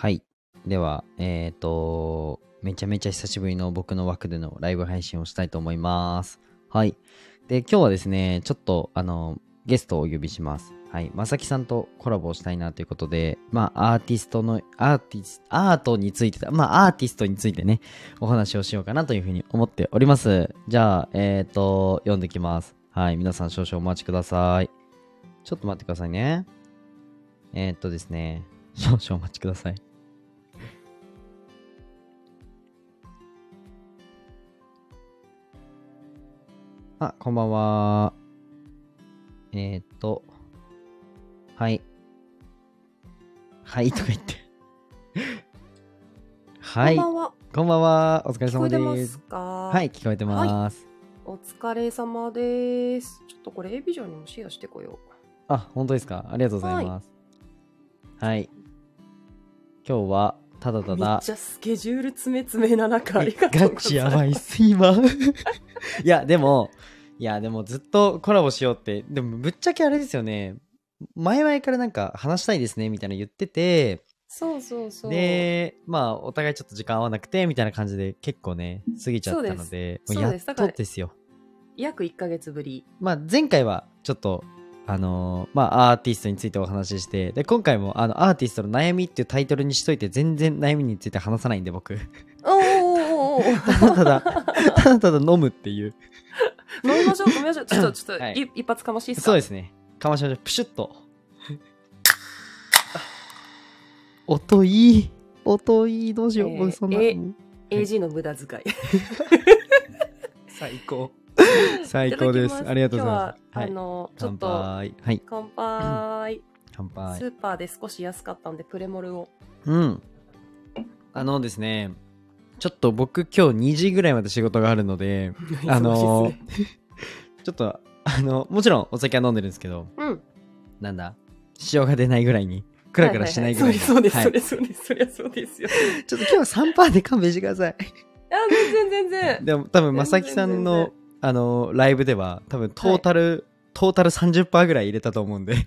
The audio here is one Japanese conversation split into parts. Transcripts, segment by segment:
はい。では、えっ、と、めちゃめちゃ久しぶりの僕の枠でのライブ配信をしたいと思います。はい。で、今日はですね、ちょっと、あの、ゲストをお呼びします。はい。まさきさんとコラボをしたいなということで、まあ、アーティストの、アーティスト、アートについて、まあ、アーティストについてね、お話をしようかなというふうに思っております。じゃあ、えっ、と、読んできます。はい。皆さん少々お待ちください。ちょっと待ってくださいね。えっ、とですね、少々お待ちください。あ、こんばんは。えー、っと、はい。はい、とか言って。はい。こんばんは。こんばんは。お疲れ聞こ様で。えてますすか？はい、聞こえてます。お疲れ様です。ちょっとこれ A ビジョンにもシェアしてこよう。あ、本当ですか？ありがとうございます。はい。今日は、ただためっだ、ちゃスケジュール詰め詰めな中ありがとうございガます。チやばいっす、今。いや、でも、いや、でもずっとコラボしようって、でもぶっちゃけあれですよね。前々からなんか話したいですね、みたいなの言ってて、そうそうそう。で、まあ、お互いちょっと時間合わなくて、みたいな感じで結構ね、過ぎちゃったので、そうですもうやっとですよ。約1ヶ月ぶり。まあ、前回はちょっと、あのーまあ、アーティストについてお話しして、で、今回も、あの、アーティストの悩みっていうタイトルにしといて、全然悩みについて話さないんで、僕。おーた だただ、ただただ飲むっていう。飲みましょう、飲みましょう。ちょっと、ちょっと、はいい一発かましいっすか？そうですね。かましましょう。プシュッと。音いい。音いい。どうしよう。えー僕そんな。えうん AG の無駄遣い。最高。最高です。ありがとうございます。今日は、あの、ちょっ乾と、杯。はい。乾杯。乾杯ス。ーパーで少し安かったんで、プレモルを。うん。あのですね、ちょっと僕今日2時ぐらいまで仕事があるので、あのちょっと、あの、もちろんお酒は飲んでるんですけど、うん。なんだ、塩が出ないぐらいに、クラクラしないぐらいの。そうです、はそうです、そうです、そりゃそうですよ。ちょっと今日は3パーで勘弁してください。いや、全然、全然。でも多分、まさきさんの、あの、ライブでは、多分トータル、トータル30%ぐらい入れたと思うんで。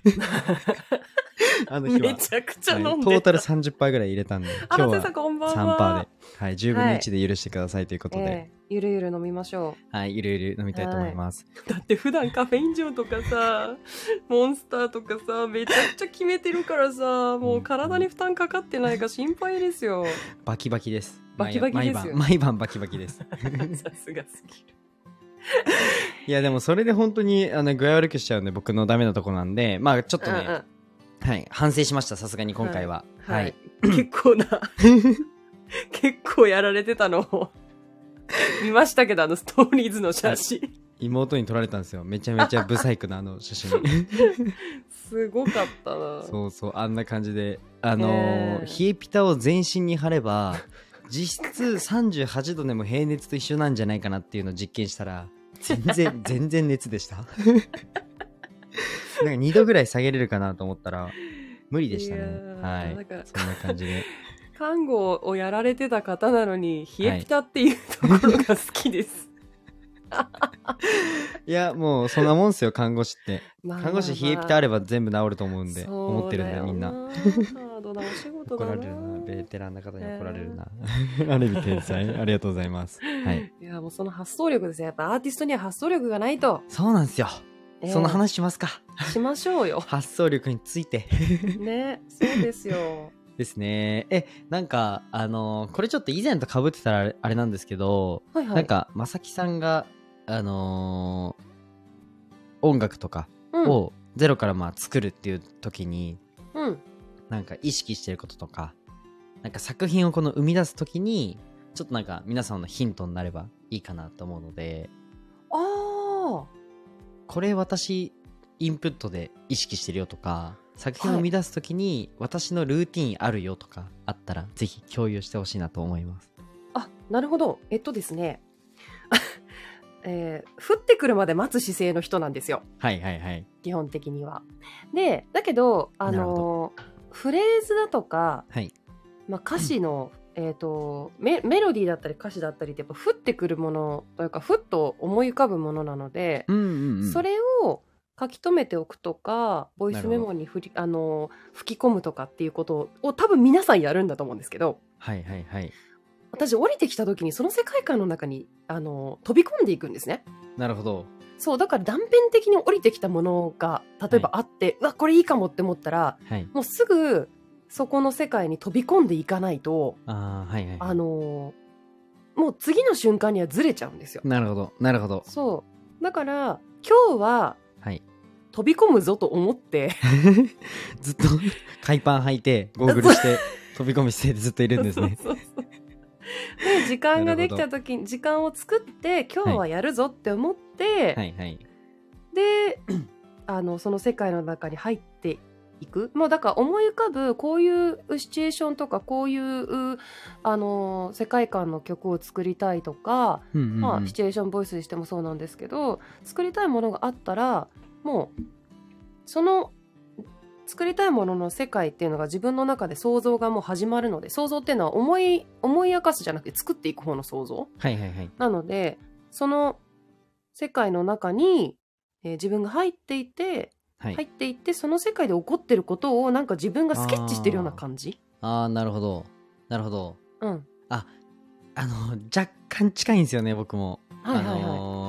あの日は。めちゃくちゃ飲んでた。はいトータル30%ぐらい入れたんで、今日はこんばん3%は。で、はい、10分の1で許してくださいということで、ええゆるゆる飲みましょはい、ゆるゆる飲みたいと思います。う。だって普段カフェイン錠とかさ、モンスターとかさ、めちゃくちゃ決めてるからさ、もう体に負担かかってないか心配ですよ。バキバキです。バキバキですよ毎晩、毎晩バキバキです。さすがすぎる。いや、でもそれで本当にあの具合悪くしちゃうんで、僕のダメなとこなんで、まあちょっとね、うんうんはい、反省しました、さすがに今回は。は。はいい。結構な、結構やられてたのを 見ましたけど、あのストーリーズの写真。妹に撮られたんですよ。めちゃめちゃブサイクなあの写真。すごかったな。そうそう、あんな感じで。あの冷えピタを全身に貼れば、実質38度でも平熱と一緒なんじゃないかなっていうのを実験したら、全然、全然熱でした。なんか2度ぐらい下げれるかなと思ったら、無理でしたねはい。そんな感じで。看護をやられてた方なのに、冷えピタっていうところが好きです。いや、もうそんなもんっすよ、看護師って。まあ看護師冷えピタあれば全部治ると思うんで、思ってるんで、みんな。ハードなお仕事怒だな。られるな。ベテランな方に怒られるな。ある意味天才。ありがとうございます。はい。いや、もうその発想力ですね。やっぱアーティストには発想力がないと。そうなんですよ。ええその話しますか。しましょうよ。発想力についてね、そうですよ。ですね。え、なんか、あのーこれちょっと以前と被ってたらあれあれなんですけど、はいはい。なんか、まさきさんが、あのー音楽とかうん、をゼロからまあ作るっていう時に、うん。なんか意識してることとか、なんか作品をこの生み出す時に、ちょっとなんか皆さんのヒントになればいいかなと思うので、ああ。これ私インプットで意識してるよとか作品を生み出す時に私のルーティンあるよとかあったらぜひ共有してほしいなと思いますあ、なるほど。えっとですね。えー降ってくるまで待つ姿勢の人なんですよ。はいはいはい基本的には。で、だけど、あのーフレーズだとか、はいまあ、歌詞の、えっ、とメ、メロディーだったり歌詞だったりってやっぱ降ってくるものというか、ふっと思い浮かぶものなので、うんうん、うん、それを書き留めておくとかボイスメモに振りあの吹き込むとかっていうことを多分皆さんやるんだと思うんですけどはいはいはい。私降りてきた時にその世界観の中にあの飛び込んでいくんですね。なるほど。そうだから断片的に降りてきたものが例えばあって、うわこれいいかもって思ったらはい。もうすぐそこの世界に飛び込んでいかないとああ、はいはい。あのもう次の瞬間にはずれちゃうんですよ。なるほど。なるほど。そうだから今日ははい。飛び込むぞと思って。ずっと。海パン履いて、ゴーグルして、飛び込む姿勢でずっといるんですね。そうそうそう。で時間ができた時に時間を作って今日はやるぞって思って、はいはい。で あのその世界の中に入っていく。もうだから思い浮かぶこういうシチュエーションとかこういうあの世界観の曲を作りたいとか、うんうんうん。まあ、シチュエーションボイスにしてもそうなんですけど作りたいものがあったらもうその作りたいものの世界っていうのが自分の中で想像がもう始まるので想像っていうのは思い思い明かすじゃなくて作っていく方の想像はいはいはい。なのでその世界の中に、えー自分が入っていてはい。入っていってその世界で起こってることをなんか自分がスケッチしてるような感じああ、なるほど。なるほど。うんあの、若干近いんですよね、僕も。はいはいはい、あのー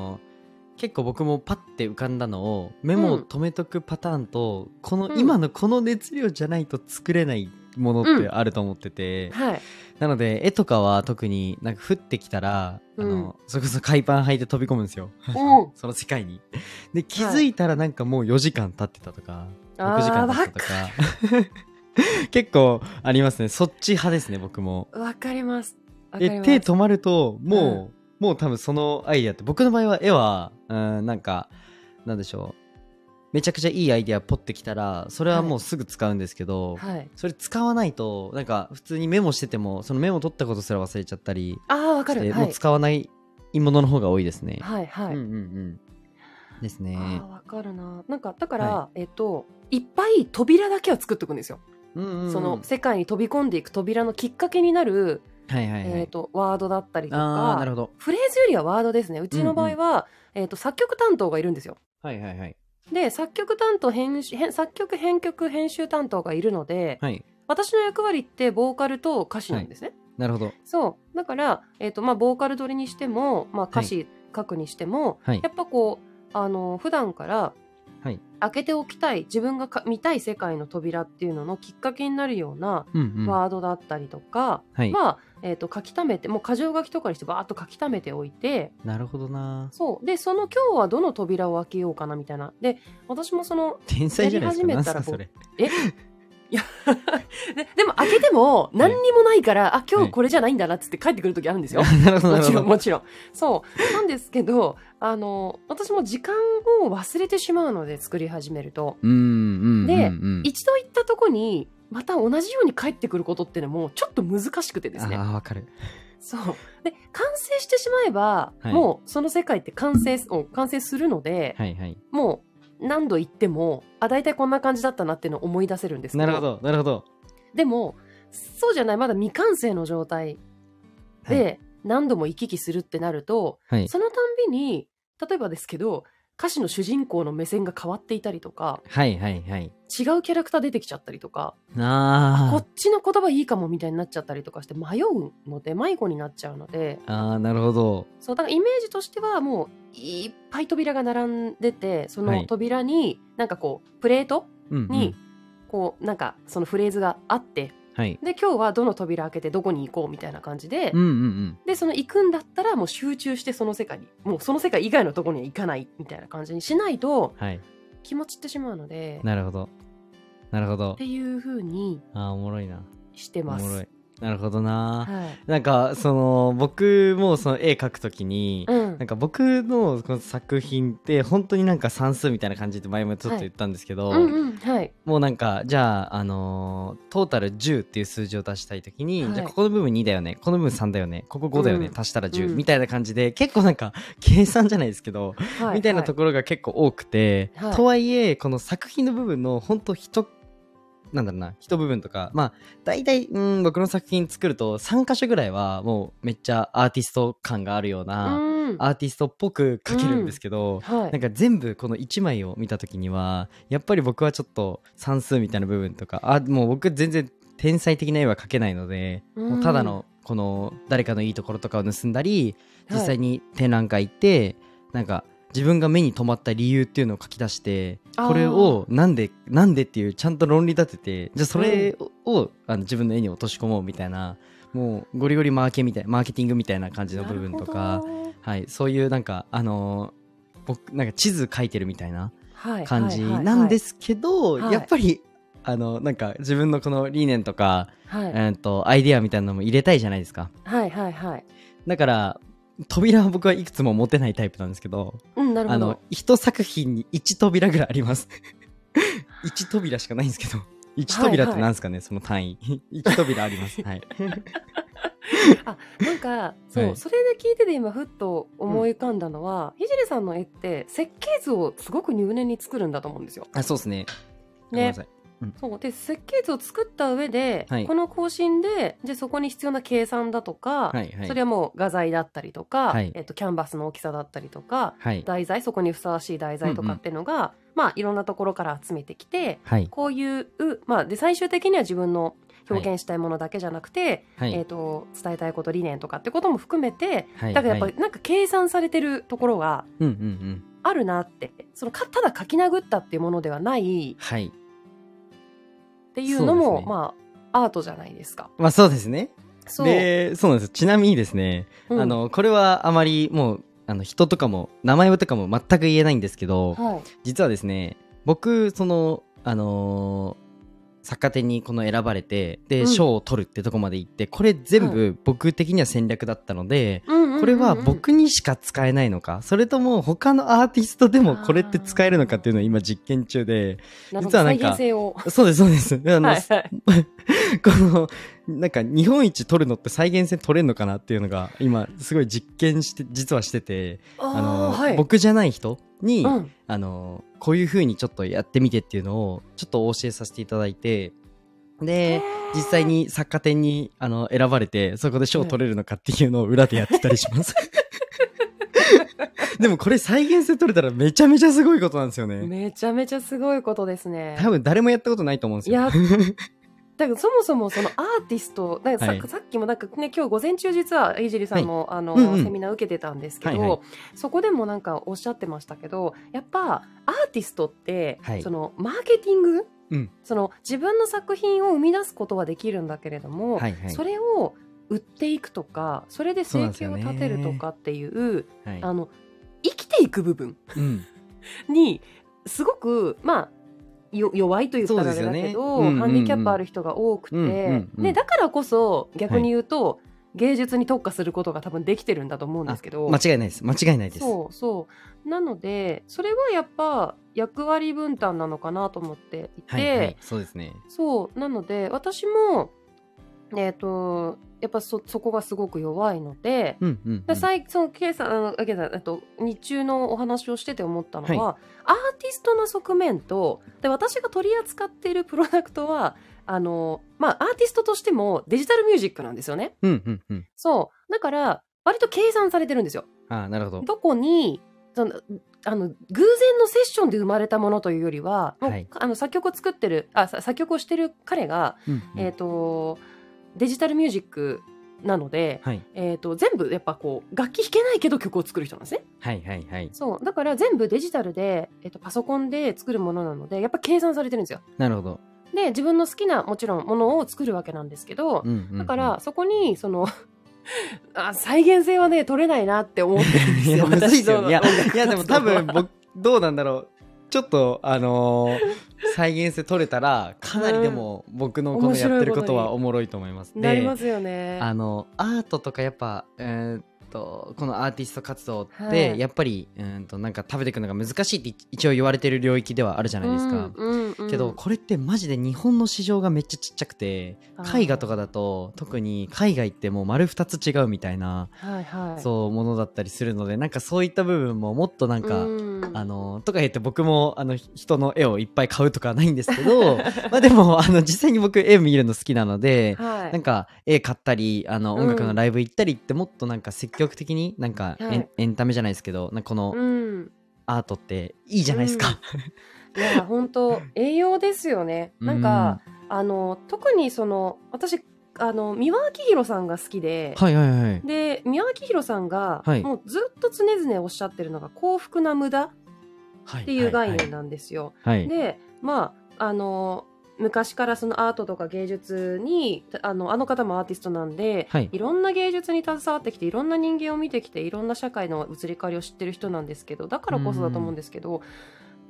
結構僕もパッて浮かんだのをメモを止めとくパターンと、このうん。今のこの熱量じゃないと作れないものってあると思ってて、はい。なので絵とかは特になんか降ってきたら、うん。あのそれこそ海パン履いて飛び込むんですよ。う。ん その世界に。で気づいたらなんかもう4時間経ってたとか、6時間経ってたとか。結構ありますね。そっち派ですね僕も。わかります。わかでります。手止まるともう、もう多分そのアイデアって僕の場合は絵はうんなんかなんでしょう。めちゃくちゃいいアイデアポッてきたらそれはもうすぐ使うんですけど、はい。それ使わないとなんか普通にメモしててもそのメモ取ったことすら忘れちゃったりああわかる。はい。もう使わないものの方が多いですね。はいはい、うんうんうん。ですね。ああわかるな。なんかだから、はえっといっぱい扉だけは作っておくんですよ、うんうんうん。その世界に飛び込んでいく扉のきっかけになる、はいはいはい。えっとワードだったりとああ、なかるほど。フレーズよりはワードですねうちの場合は、えっと作曲担当がいるんですよはいはいはい。で作曲担当編集編作曲編曲編集担当がいるので、はい。私の役割ってボーカルと歌詞なんですね、なるほど。そうだから、えっとまあ、ボーカル取りにしても、まあ、歌詞書くにしても、はいやっぱこうあの普段からはい。開けておきたい自分がか見たい世界の扉っていうののきっかけになるようなうんうん。ワードだったりとか、はい。まあ、えー、と書き溜めてもう箇条書きとかにしてバーッと書き溜めておいてなるほどな。そうでその今日はどの扉を開けようかなみたいなで私もその天才じゃないですか。やり始めたらなんすかそれ。え？いや ででも開けても何にもないから、あ今日これじゃないんだなっつって帰ってくる時あるんですよ。なるほどなもちろん。もちろんそうなんですけどあの私も時間を忘れてしまうので作り始めるとでうん。一度行ったとこにまた同じように帰ってくることってのもちょっと難しくてですねああ、わかる。そうで完成してしまえば、はいもうその世界って完成完成するので、はいはい。もう何度行ってもあ大体こんな感じだったなっていうのを思い出せるんですけどなるほど、なるほど。でもそうじゃないまだ未完成の状態で何度も行き来するってなると、はい。そのたんびに例えばですけど歌詞の主人公の目線が変わっていたりとかはいはいはい。違うキャラクター出てきちゃったりとかこあっちの言葉いいかもみたいになっちゃったりとかして迷うので迷子になっちゃうのであ。ああ、なるほど。そうだからイメージとしてはもういっぱい扉が並んでてそはいの扉になんかこうプレート。にこうなんかそのフレーズがあってはい。で今日はどの扉開けてどこに行こうみたいな感じで、うんうんうん。でその行くんだったらもう集中してその世界にもうその世界以外のところには行かないみたいな感じにしないとはい。気持ちってしまうのでっなるほど。なるほどて。いう風にああ、おもろいな。してます。なるほどな。はい。なんか、その、僕もその絵描くときに、うん。なんか僕のこの作品って本当になんか算数みたいな感じで前もちょっと言ったんですけど、うんうんはい。もうなんかじゃあ、あのートータル10っていう数字を出したいときに、はい。じゃあここの部分2だよね。この部分3だよね。ここ5だよね、うん。足したら10、うん。みたいな感じで結構なんか計算じゃないですけど、はい。みたいなところが結構多くて、はい。とはいえこの作品の部分の本当一なんだろうな一部分とかまあ大体うん僕の作品作ると3箇所ぐらいはもうめっちゃアーティスト感があるような、うん。うんアーティストっぽく描けるんですけど、はい。なんか全部この1枚を見た時にはやっぱり僕はちょっと算数みたいな部分とかあもう僕全然天才的な絵は描けないので、うん。もうただのこの誰かのいいところとかを盗んだりはい。実際に展覧会行って、なんか自分が目に留まった理由っていうのを書き出してこれをなんでなんでっていうちゃんと論理立ててじゃあそれを、あの自分の絵に落とし込もうみたいなもうゴリゴリマーケみたいマーケティングみたいな感じの部分とかはい、そういうなんかあのー僕なんか地図描いてるみたいなはい感じなんですけど、はい。やっぱりあのなんか自分のこの理念とか、はい。えー、とアイデアみたいなのも入れたいじゃないですか。はいはいはい。だから扉は僕はいくつも持てないタイプなんですけどうんなるほど。あの一作品に1扉ぐらいあります。1扉しかないんですけど1扉ってなんですかね、その単位。1扉あります。はい。あなんかそう、はい。それで聞いてて今ふっと思い浮かんだのは、ひじりさんの絵って設計図をすごく入念に作るんだと思うんですよ。あそうですね。ごそう。で設計図を作った上で、はい。この更新でじゃあそこに必要な計算だとか、はいはい。それはもう画材だったりとか、はい。えっとキャンバスの大きさだったりとかはい。題材そこにふさわしい題材とかっていうのが、まあいろんなところから集めてきてはい。こういう、まあ、で最終的には自分の表現したいものだけじゃなくて、はい。えー、と伝えたいこと理念とかってことも含めてはい。だからやっぱはい。りなんか計算されてるところがうんうんうん。あるなって。そのかただ書き殴ったっていうものではないはいっていうのもね。まあアートじゃないですか。まあそうですね。そう。でそうなんですよ。ちなみにですね、うん。あのこれはあまりもうあの人とかも名前とかも全く言えないんですけど、はい。実はですね僕そのあのー作家展にこの選ばれてでうん。賞、を取るってとこまで行ってこれ全部僕的には戦略だったので、うんこれは僕にしか使えないのか？それとも他のアーティストでもこれって使えるのかっていうのを今実験中で実はなんかそうですそうです。あの、はいはい。このなんか日本一取るのって再現性取れるのかなっていうのが今すごい実験して実はしててあの、ーはい。僕じゃない人に、うん。あのこういう風にちょっとやってみてっていうのをちょっとお教えさせていただいてで実際に作家展にあの選ばれてそこで賞を取れるのかっていうのを裏でやってたりします。でもこれ再現性取れたらめちゃめちゃすごいことなんですよね。めちゃめちゃすごいことですね。多分誰もやったことないと思うんですよ。いや だからそもそもそのアーティストなんかさ,、はい。さっきもなんかね今日午前中実はいじりさんも、あの、うんうん。セミナー受けてたんですけど、はいはい。そこでもなんかおっしゃってましたけどやっぱアーティストって、はい。そのマーケティング、うん。その自分の作品を生み出すことはできるんだけれども、はいはい。それを売っていくとかそれで生計を立てるとかっていうはい。あの生きていく部分うん。にすごくまあよ弱いと言ったらあれだけど、ね。うんうんうん。ハンディキャップある人が多くて、うんうんうん。でだからこそ逆に言うと、芸術に特化することが多分できてるんだと思うんですけど。間違いないです。間違いないです。そうそう。なのでそれはやっぱ役割分担なのかなと思っていて、はいはいそうですね。そう。なので私もえっ、とやっぱそそこがすごく弱いので、うんうん、うん、で最そのケイさんあのケイさんえっと日中のお話をしてて思ったのは、はアーティストの側面とで私が取り扱っているプロダクトはあの、まあ、アーティストとしてもデジタルミュージックなんですよね。うんうんうん。そう。だから割と計算されてるんですよ。ああなるほど。どこにそのあの偶然のセッションで生まれたものというよりは、はい。あの作曲を作ってるあさ作曲をしてる彼が、うんうん。えっ、とデジタルミュージックなので、はい。えー、と全部やっぱこう楽器弾けないけど曲を作る人なんですね。はいはいはい。そう。だから全部デジタルで、えー、とパソコンで作るものなのでやっぱ計算されてるんですよ。なるほど、で自分の好きなもちろんものを作るわけなんですけど、うんうんうん。だからそこにその あ再現性はね取れないなって思ってるんですよいやいやでも多分僕どうなんだろう。ちょっとあのー再現性取れたらかなりでも僕のこのやってることはおもろいと思います。でなりますよね。あのアートとかやっぱえーっとこのアーティスト活動っはい。てやっぱり、うーんとなんか食べていくのが難しいって一応言われてる領域ではあるじゃないですか。うんうんうん。けどこれってマジで日本の市場がめっちゃちっちゃくて絵画とかだと特に海外ってもう丸2つ違うみたいな、はいはい。そうものだったりするのでなんかそういった部分ももっとなんか、うん。あのとか言って僕もあの人の絵をいっぱい買うとかはないんですけど まあでもあの実際に僕絵見るの好きなので、はい。なんか絵買ったりあのうん音楽のライブ行ったりってもっとなんか積極極的になんかエン,、はいエンタメじゃないですけどこのうんアートっていいじゃないですか。いや本当栄養ですよねなんか、あの特にその私あの三輪明宏さんが好きで、はいはいはい。で三輪明宏さんが、はいもうずっと常々おっしゃってるのが幸福な無駄はいっていう概念なんですよ。はい。はいでまああの昔からそのアートとか芸術にあのあの方もアーティストなんで、はいいろんな芸術に携わってきていろんな人間を見てきていろんな社会の移り変わりを知ってる人なんですけどだからこそだと思うんですけど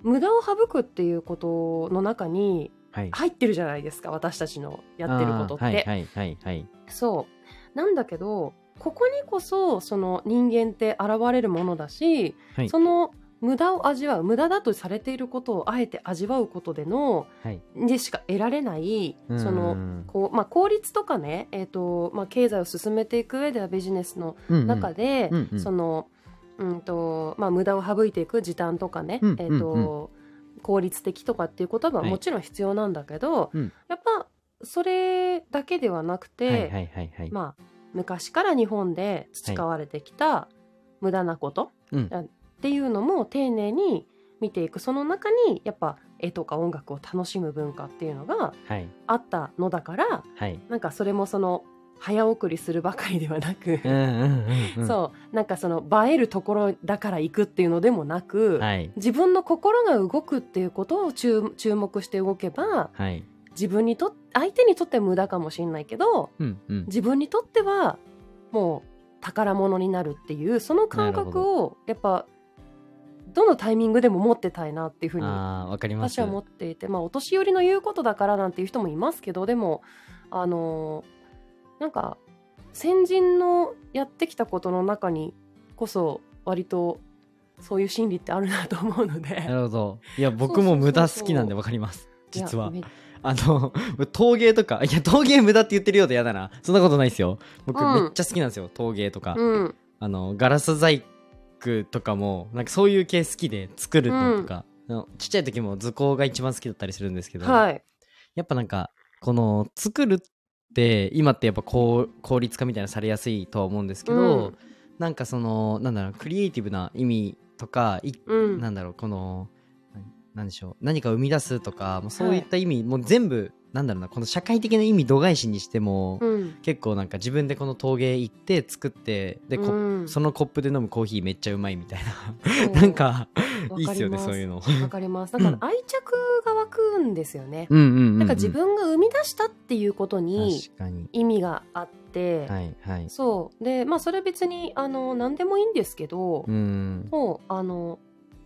無駄を省くっていうことの中にはい。入ってるじゃないですか私たちのやってることって。はいはいはいはい。そうなんだけどここにこそその人間って現れるものだし、はいその無駄を味わう無駄だとされていることをあえて味わうことでのはい。でしか得られないうん。そのこう、まあ、効率とかね、えーとまあ、経済を進めていく上ではビジネスの中で、うんうん。そのうんとまあ、無駄を省いていく時短とかね、うんえーと効率的とかっていう言葉ははい。もちろん必要なんだけど、うん。やっぱそれだけではなくて、はいはいはいはい。まあ、昔から日本で培われてきた無駄なことうんっていうのも丁寧に見ていくその中にやっぱ絵とか音楽を楽しむ文化っていうのがはいあったのだからはい。なんかそれもその早送りするばかりではなく。そうなんかその映えるところだから行くっていうのでもなく、はい自分の心が動くっていうことを注注目して動けばはい。自分にとっ相手にとっては無駄かもしれないけどうんうん。自分にとってはもう宝物になるっていうその感覚をやっぱどのタイミングでも持ってたいなっていうふうにああ、わかります。私は思っていてまあお年寄りの言うことだからなんていう人もいますけどでもあのなんか先人のやってきたことの中にこそ割とそういう心理ってあるなと思うのでなるほど。いや、僕も無駄好きなんでわかります。実は。あの、陶芸とか、いや、陶芸無駄って言ってるようで嫌だな。そんなことないですよ。僕うんめっちゃ好きなんですよ、陶芸とか。うんあの、ガラス細工とかも、なんかそういう系好きで作るのとか、あのちっちゃい時も図工が一番好きだったりするんですけど、はい。やっぱなんか、この作るって、今ってやっぱこう効率化みたいなのされやすいとは思うんですけど、うん。なんかその、なんだろう、クリエイティブな意味とか、いうん。なんだろう、この、ななんでしょう、何か生み出すとか、もうそういった意味、もう全部、なんだろうな、この社会的な意味度外視にしても、うん結構なんか自分でこの陶芸行って作って、で、こうんそのコップで飲むコーヒーめっちゃうまいみたいな。なんか、わいいっすよね、そういうの。わかりますだから愛着が湧くんですよね。なんか自分が生み出したっていうことに。意味があって、はいはい。そうでまあそれ別にあの何でもいいんですけど、うん。もうあの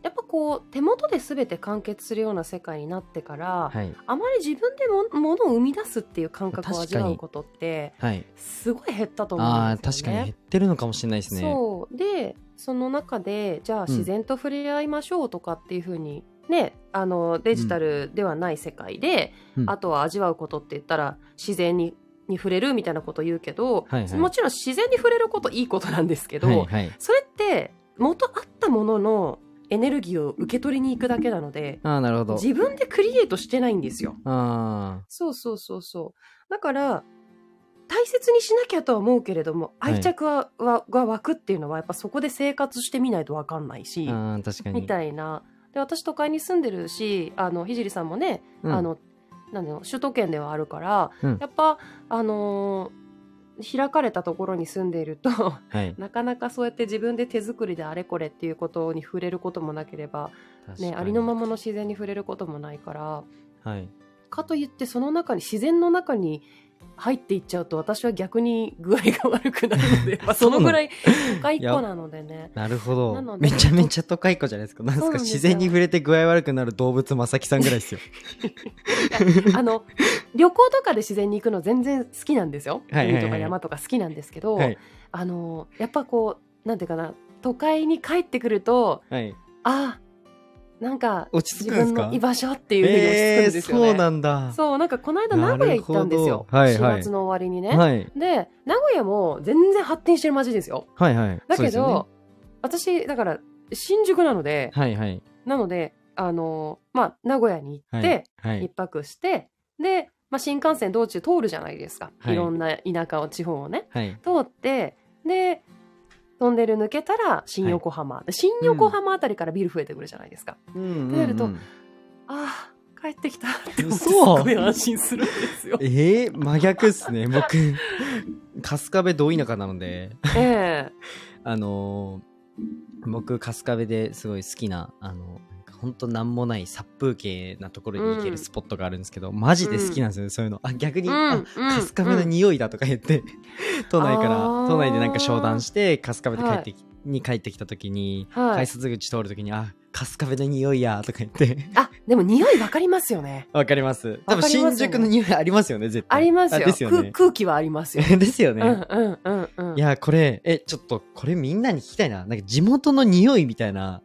やっぱこう手元で全て完結するような世界になってから、はい。あまり自分でもものを生み出すっていう感覚を味わうことってはい。すごい減ったと思うんですよね。確かに減ってるのかもしれないですね。そうでその中でじゃあうん自然と触れ合いましょうとかっていうふうに、ねあのデジタルではない世界で、うんあとは味わうことって言ったら自然にに触れるみたいなことを言うけど、はいはいもちろん自然に触れることいいことなんですけど、はいはい。それって元あったもののエネルギーを受け取りに行くだけなのでああ、なるほど。自分でクリエイトしてないんですよ。あそうそうそうそう。だから大切にしなきゃとは思うけれどもはい愛着は、はが湧くっていうのはやっぱそこで生活してみないと分かんないしーあー、確かに。みたいな。で私都会に住んでるしあの聖さんもね、うんあのなんだろう首都圏ではあるから、うんやっぱあのー開かれたところに住んでいるとはい。なかなかそうやって自分で手作りであれこれっていうことに触れることもなければ、ね、ありのままの自然に触れることもないからはい。かといってその中に自然の中に入っていっちゃうと私は逆に具合が悪くなるので、まあ、そのぐらい都会っ子なのでね。なるほどめちゃめちゃ都会っ子じゃないですか。なんですか自然に触れて具合悪くなる動物まさきさんぐらいですよ。あの旅行とかで自然に行くの全然好きなんですよ。はいはいはい海とか山とか好きなんですけど、はい。あのやっぱこうなんていうかな都会に帰ってくるとはい。あなんか落ち着自くんの居場所っていうふうに落ち着くんえー、ですよね。そうなんだ。そうなんかこの間名古屋行ったんですよ、はいはい4月の終わりにね。はい。で名古屋も全然発展してる街ですよ。はいはい。だけど、そうですよ私だから新宿なのでねはいはい。なのであのまあ名古屋に行って、はい。一泊してで、まあ、新幹線道中通るじゃないですか、はい。い、ろんな田舎を地方をね。はい。通ってでトンネル抜けたら新横浜、で新横浜あたりからビル増えてくるじゃないですか、うん。うんうんってなるとああ帰ってきたって思ってす嘘ごい安心するんですよ。えー、真逆っすね。僕春日部ど田舎なので。ええ。あのー僕春日部ですごい好きなあのほんとなんもない殺風景なところに行けるスポットがあるんですけど、マジで好きなんですよね、そういうの。あ逆に、うんあうん春日部の匂いだとか言って、都内から都内でなんか商談して春日部で帰ってき、に帰ってきた時に、はい。改札口通る時にあ春日部の匂いやとか言って。あでも匂いわかりますよね。わかります。多分新宿の匂いありますよね絶対。ありますよ。ですよね。空空気はありますよ、ですよね、うんうんうんうん。いやこれえちょっとこれみんなに聞きたいな。なんか地元の匂いみたいな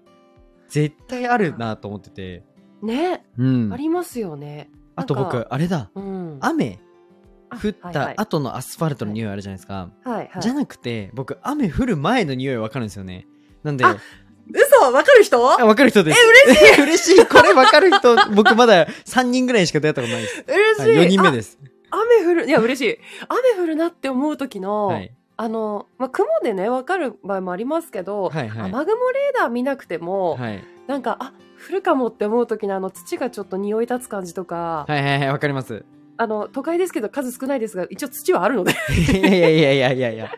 絶対あるなと思ってて。ね、うん。ありますよね。あと僕あれだ。うん。雨あ降った後のアスファルトの匂いあるじゃないですか、はいはい。じゃなくて僕雨降る前の匂いわかるんですよね。なんで。あ嘘！わかる人？あわかる人です。え嬉しい！嬉しい。これわかる人。僕まだ3人ぐらいしか出会ったことないです、嬉しい、はい、4人目です。あ雨降るいや嬉しい。雨降るなって思う時の、はいあの、まあ、雲でねわかる場合もありますけど、はいはい。雨雲レーダー見なくても、はい。なんかあ降るかもって思う時のあの土がちょっと匂い立つ感じとか、はいはいはいわかります。あの都会ですけど数少ないですが一応土はあるので。いやいやいやいやいやいや。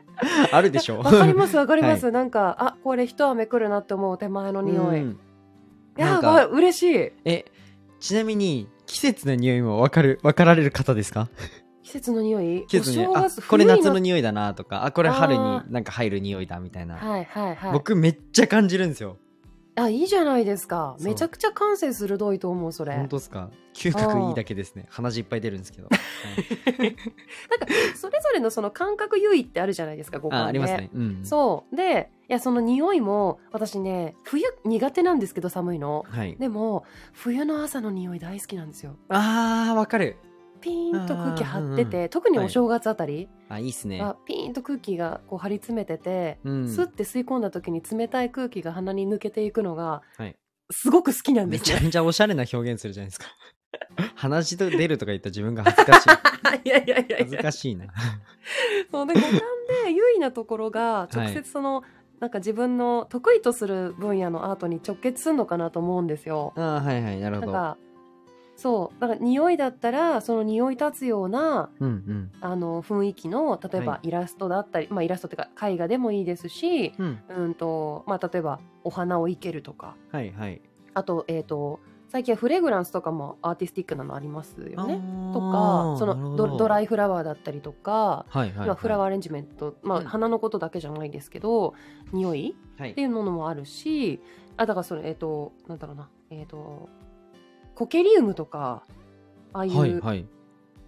あるでしょ。わかりますわかります、なんかあこれ一雨来るなって思う手前の匂い、うん。いやなんかわ嬉しい。えちなみに季節の匂いも分かる分かられる方ですか？季節の匂い？季節の匂い。あこれ夏の匂いだなとかあこれ春にあなんか入る匂いだみたいな、なはいはいはい。僕めっちゃ感じるんですよ。あいいじゃないですか。めちゃくちゃ感性鋭いと思うそれ。本当ですか？嗅覚いいだけですね。鼻血いっぱい出るんですけど、は いなんかそれぞれのその感覚優位ってあるじゃないですか五感であありますね。うん。そう。でいやその匂いも私ね冬苦手なんですけど寒いの。はい。でも冬の朝の匂い大好きなんですよ。あーわかるピーンと空気張ってあーうんて特にお正月あたりあいいっすね。はピーンと空気がこう張り詰めてて、うん。スッて吸い込んだ時に冷たい空気が鼻に抜けていくのがはい。すごく好きなんめですよちゃめちゃおしゃれな表現するじゃないですか。鼻血と出るとか言った自分が恥ずかしい。いやいやいや恥ずかしいな。そうで五感で優位なところが 直接その、なんか自分の得意とする分野のアートに直結するのかなと思うんですよ。あーはいはい。なるほどそう。だから匂いだったらその匂い立つようなうんうん。あの雰囲気の例えばはイラストだったり、まあイラストっていうか絵画でもいいですし、うん。うんとまあ、例えばお花を生けるとか。はいはい。あと,、えー、と最近はフレグランスとかもアーティスティックなのありますよね。とかそのドドライイフラワーだったりとか、はいはい、はい、まあ、フラワーアレンジメント、まあ、うん。花のことだけじゃないですけど匂いはいっていうものもあるしあだからそれえっ、となんだろうなえっ、とコケリウムとかああいう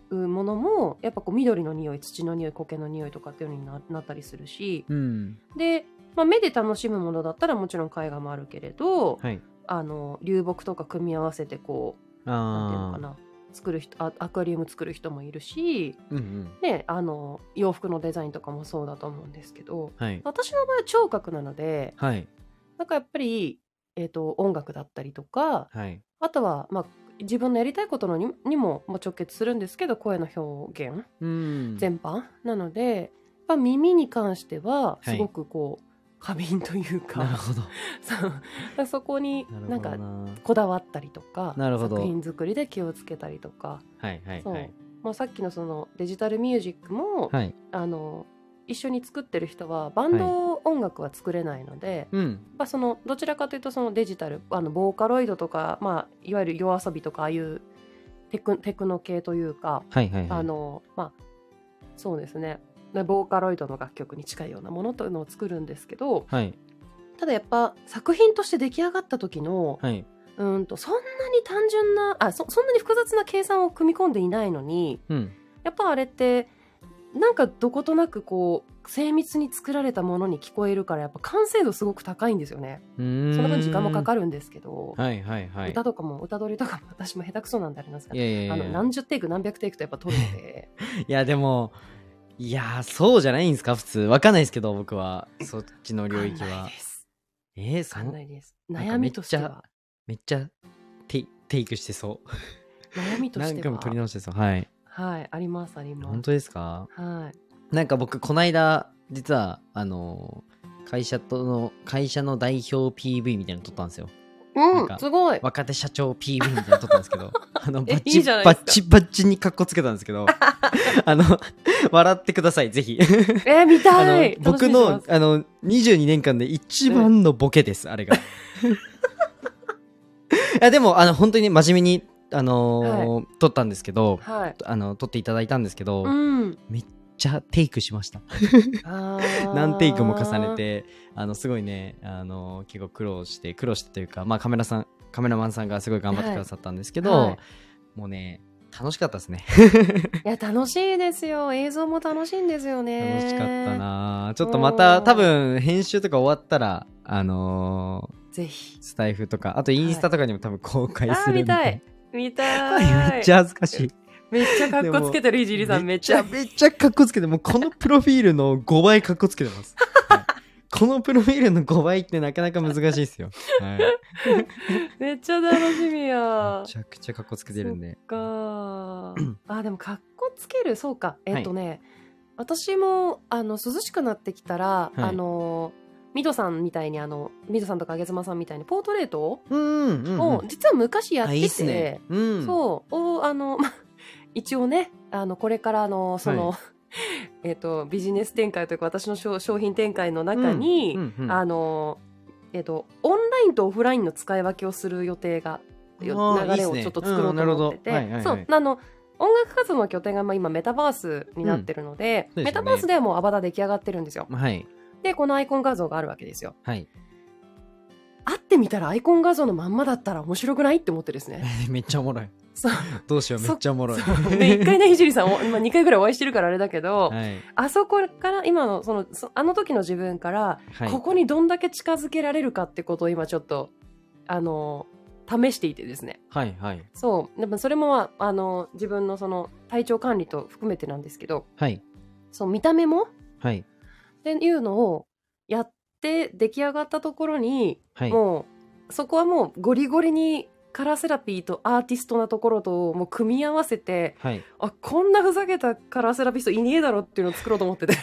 ものもやっぱこう緑の匂い土の匂い苔の匂いとかっていうのにななったりするし。うん。で、まあ、目で楽しむものだったらもちろん絵画もあるけれど、はい。あの流木とか組み合わせてこうなんていうのかな作る人あアクアリウム作る人もいるし、うんうん。ね、あの洋服のデザインとかもそうだと思うんですけどはい。私の場合は聴覚なのではい。なんかやっぱり、えー、と音楽だったりとかはい。あとは、まあ、自分のやりたいことのににもまあ直結するんですけど声の表現うん。全般なので、まあ、耳に関してははい。すごくこう、過敏というかなるほど。そうそこになな。んかこだわったりとかなるほど。作品作りで気をつけたりとか、はいはいそう。はいまあ、さっきのそのデジタルミュージックも、はい。あの一緒に作ってる人はバンド音楽は作れないので、うん。まあ、そのどちらかというとそのデジタルあのボーカロイドとか、まあ、いわゆる夜遊びとかああいうテクテクノ系というか、はいはいはい。あのまあそうですね。でボーカロイドの楽曲に近いようなものというのを作るんですけどはい。ただやっぱ作品として出来上がった時の、はい。うんとそんなに単純なあそそんなに複雑な計算を組み込んでいないのにうん。やっぱあれってなんかどことなくこう精密に作られたものに聞こえるからやっぱ完成度すごく高いんですよね。その分時間もかかるんですけど、はいはいはい。歌とかも歌取りとかも私も下手くそなんでありますがいやいやいやあの何十テイク何百テイクとやっぱ撮るので。いやでもいやーそうじゃないんですか普通。わかんないですけど僕は。そっちの領域は。えー、わそかんないです。悩みとしては。めっちゃテイテイクしてそ悩みう何回もとしては。取り直してそう。はい。はいありますあります。本当ですか？はいなんか僕こないだ実はあのー会社との会社の代表 PV みたいなの撮ったんですよ。うんすごい。若手社長 PV みたいなの撮ったんですけど あのえバッチいいバッチバッチにカッコつけたんですけど あの笑ってくださいぜひ。えー、見たい。僕のあの22年間で一番のボケです、あれが。いやでもあの本当に真面目にあのー撮ったんですけどはい。あの撮っていただいたんですけど、うん。めっちゃテイクしました。何テイクも重ねてあのすごいねあの結構苦労して苦労してというか、まあ、カメラさんカメラマンさんがすごい頑張ってくださったんですけど、はい。もうね楽しかったですね。いや楽しいですよ。映像も楽しいんですよね。楽しかったな。ちょっとまた多分編集とか終わったらあのぜひ。ースタイフとかあとインスタとかにも多分公開あするんで、ー見たい。見たはいいめっちゃ恥ずかしいめっちゃかっこつけてるいじりさんめっちゃ。めっちゃかっこつけてもうこのプロフィールの5倍かっこつけてます、はい。このプロフィールの5倍ってなかなか難しいですよ、はい、めっちゃ楽しみや。めちゃくちゃかっこつけてるんで。そっかあでもかっこつけるそうか。えっとね、私もあの涼しくなってきたら、い。あのミドさんみたいにあのミドさんとかあげずまさんみたいにポートレートうんうんうん。を実は昔やってて、ね。うん。そうをあのま一応ねあのこれからあのその、は えっとビジネス展開というか私の商商品展開の中に、うんうんうん。あのえっとオンラインとオフラインの使い分けをする予定が流れをちょっと作ろうと思ってて、そう。あの音楽活動の拠点がまあ今メタバースになってるので,、うんでね。メタバースではもうアバター出来上がってるんですよ。はい。でこのアイコン画像があるわけですよ。はい会ってみたらアイコン画像のまんまだったら面白くないって思ってですね。めっちゃおもろい。そう。どうしようめっちゃおもろい。一回ねひじりさんを、まあ、2回ぐらいお会いしてるからあれだけど、はい。あそこから今のそのそあの時の自分から、はい。ここにどんだけ近づけられるかってことを今ちょっとあの試していてですね。はいはい。そう。でもそれも、まあ、あの自分のその体調管理と含めてなんですけどはい。そう見た目もはい。っていうのをやって出来上がったところに、はい。もうそこはもうゴリゴリにカラーセラピーとアーティストなところともう組み合わせてはい。あこんなふざけたカラーセラピストいねえだろっていうのを作ろうと思ってて。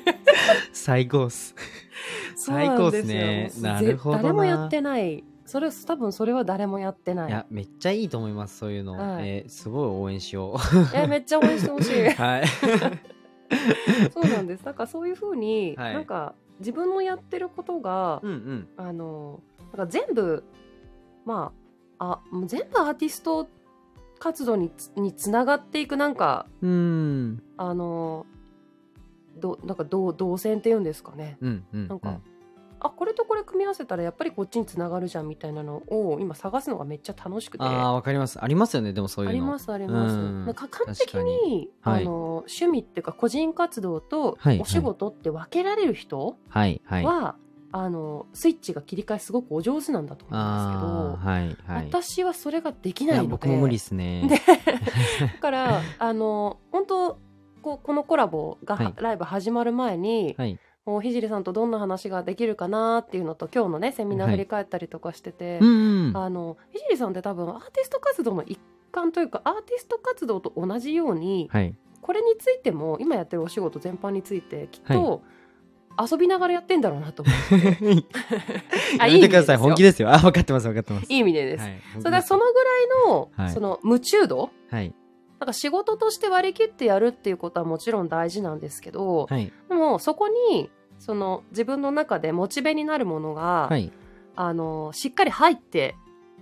最高っす。最高っすね。なるほどな。誰もやってない。それ多分それは誰もやってない。いやめっちゃいいと思いますそういうの、はい。えーすごい応援しよいやめっちゃ応援してほしい。う はい。そうなんです。だからそういうふうに、はい。なんか自分のやってることが、うんうん。あのなんか全部まああ全部アーティスト活動につにつながっていくなんかうーん。あのどなんか動動線っていうんですかね。うんうん。なんかあこれとこれ組み合わせたらやっぱりこっちにつながるじゃんみたいなのを今探すのがめっちゃ楽しくて。ああわかります。ありますよねでもそういうの。ありますあります。うん。なんか完璧確に。はい。あの趣味っていうか個人活動とはいお仕事って分けられる人はいはい。は、あのスイッチが切り替えすごくお上手なんだと思うんですけど、はい私はそれができいないので。や僕も無理っすね。で だからあの本当こうこのコラボが、はい。ライブ始まる前に、はいもうひじりさんとどんな話ができるかなっていうのと今日のねセミナーはい。振り返ったりとかしてて、うんうん。あのひじりさんって多分アーティスト活動の一環というかアーティスト活動と同じように、はい。これについても今やってるお仕事全般についてきっと、遊びながらやってんだろうなと思って。あやめてください。いい意味でですよ。本気ですよ。あ分かってます分かってます。いい意味でです。はい。それそのぐらいの,、はい。その夢中度はい。なんか仕事として割り切ってやるっていうことはもちろん大事なんですけど、はい。でもそこにその自分の中でモチベになるものが、はい。あのしっかり入って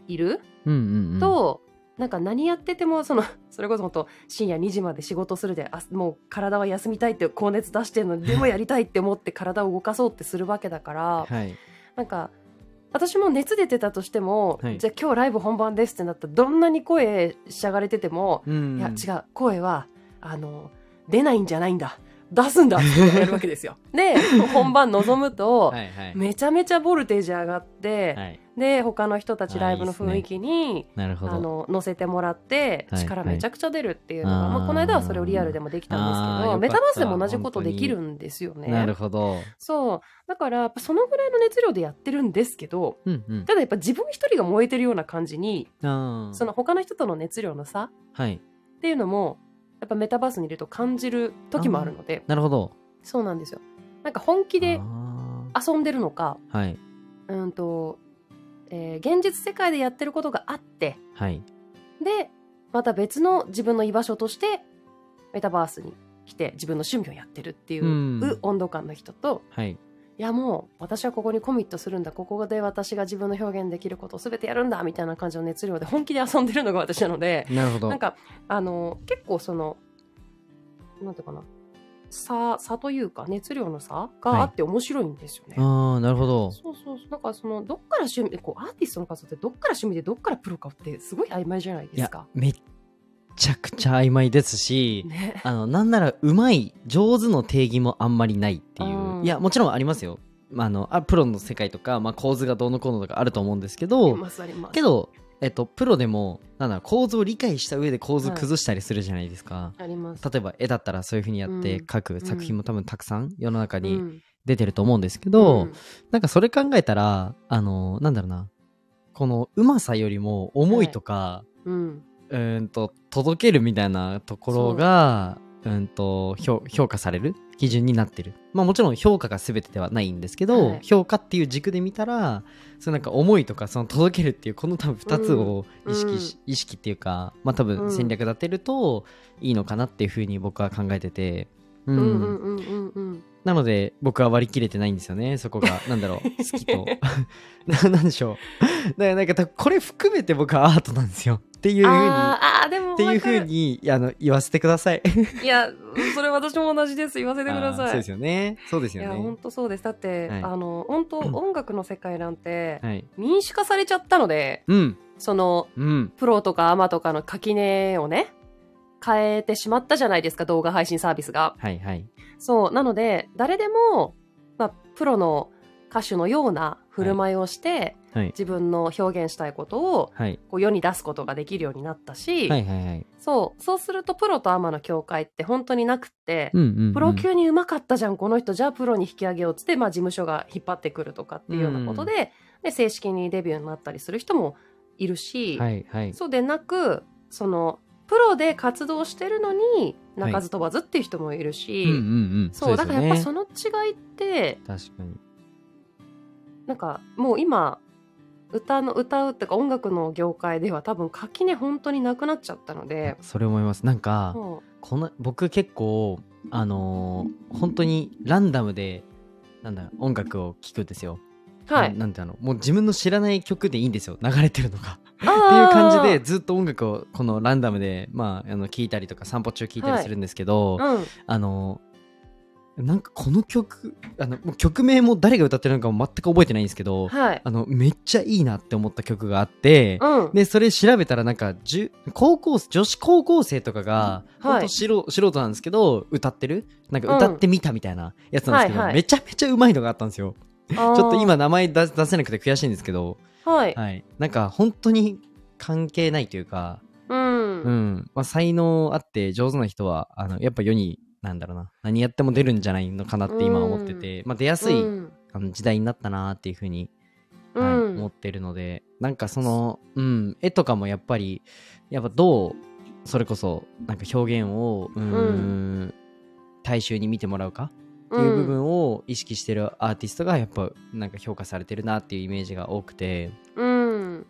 いるうんうんうん。と、なんか何やっててもその それこそ本当深夜2時まで仕事するであもう体は休みたいって高熱出してるのにでもやりたいって思って体を動かそうってするわけだから、はい。なんか私も熱出てたとしても、はい。じゃあ今日ライブ本番ですってなったらどんなに声しゃがれてても、うん。いや違う声はあの出ないんじゃないんだ出すんだってやるわけですよ。で本番臨むと、はいはい。めちゃめちゃボルテージ上がって、はい。で他の人たちライブの雰囲気になるほど。あの乗せてもらってはい力めちゃくちゃ出るっていうのが、はいあー。まあ、この間はそれをリアルでもできたんですけどメタバースでも同じことできるんですよなるね。ほど。そう。だからそのぐらいの熱量でやってるんですけどうんうん。ただやっぱ自分一人が燃えてるような感じにその他の人との熱量の差はい。っていうのもやっぱメタバースにいると感じる時もあるので。なるほど。そうなんですよ。なんか本気で遊んでるのかはい。うんと、えー現実世界でやってることがあってはい。でまた別の自分の居場所としてメタバースに来て自分の趣味をやってるっていううん。温度感の人と、はいいやもう私はここにコミットするんだここで私が自分の表現できることを全てやるんだみたいな感じの熱量で本気で遊んでるのが私なのでなるほどなんかあの結構そのなんていうかな差差というか熱量の差があって面白いんですよね。ああなるほどそうそうそうなんかそのどっから趣味こうアーティストの活動ってどっから趣味でどっからプロかってすごい曖昧じゃないですか。めっちゃくちゃ曖昧ですし、ね、あのなんならうまい上手の定義もあんまりないっていう、うん。いやもちろんありますよ。まああのあプロの世界とか、まあ、構図がどうのこうのとかあると思うんですけあどけど、えっと、プロでもなんだ構図を理解した上で構図崩したりするじゃないですか、あります。例えば絵だったらそういう風にやってうん。描く作品も多分たくさん世の中にうん。出てると思うんですけど、うん。なんかそれ考えたらあのなんだろうなこのうまさよりも思いとか、うん。うーんと届けるみたいなところがう。んと評評価される？基準になってる。まあもちろん評価が全てではないんですけど、はい。評価っていう軸で見たらそのなんか思いとかその届けるっていうこの多分2つを意識し、意識っていうかまあ多分戦略立てるといいのかなっていうふうに僕は考えててううんんうんうんうんうん。なので僕は割り切れてないんですよね。そこが。なんだろう。好きと。ななんでしょう。だからなんかこれ含めて僕はアートなんですよ。っていうふうに。あでもっていうふうにあの言わせてください。いやそれ私も同じです。言わせてください。そうですよね。そうですいやよね。本当そうです。だって、はい。あの本当うん。音楽の世界なんてはい。民主化されちゃったのでうん。そのうん。プロとかアマとかの垣根をね変えてしまったじゃないですか動画配信サービスがはいはい。そうなので誰でも、まあ、プロの歌手のような振る舞いをして、はい。自分の表現したいことをはい。こう世に出すことができるようになったし、はいはいはい。そうそうするとプロとアマの境界って本当になくって、うんうん、うん。プロ級にうまかったじゃんこの人じゃあプロに引き上げようっつって、まあ、事務所が引っ張ってくるとかっていうようなことで,、で正式にデビューになったりする人もいるし、はいはい。そうでなくそのプロで活動してるのに鳴かず飛ばずっていう人もいるし、うんうんうん。そうだからやっぱその。の違いって確かに。なんかもう今歌の歌うっていうか音楽の業界では多分垣根本当になくなっちゃったので、それ思います。なんか、そこの僕結構あのー本当にランダムでなんだ音楽を聴くんですよ。うはないなんてあのもう自分の知らない曲でいいんですよ流れてるのが。っていう感じでずっと音楽をこのランダムでまああの聴いたりとか散歩中聴いたりするんですけど、うん。あのなんかこの曲あのもう曲名も誰が歌ってるのかも全く覚えてないんですけど、はい。あのめっちゃいいなって思った曲があって、うん。でそれ調べたらなんかじゅ高校女子高校生とかが、うんはい素人素人なんですけど歌ってる？なんか歌ってみたみたいなやつなんですけど、はいはい。めちゃめちゃうまいのがあったんですよ ちょっと今名前出出せなくて悔しいんですけど、はい、はい、なんか本当に関係ないというか、うん。うん。まあ、才能あって上手な人はあのやっぱ世になんだろうな何やっても出るんじゃないのかなって今思ってて、まあ、出やすい、うん。あの時代になったなっていうふうに、うはいん思ってるのでなんかその、うん、絵とかもやっぱりやっぱどうそれこそなんか表現をうーん。大衆に見てもらうかっていう部分を意識してるアーティストがやっぱなんか評価されてるなっていうイメージが多くて。うん。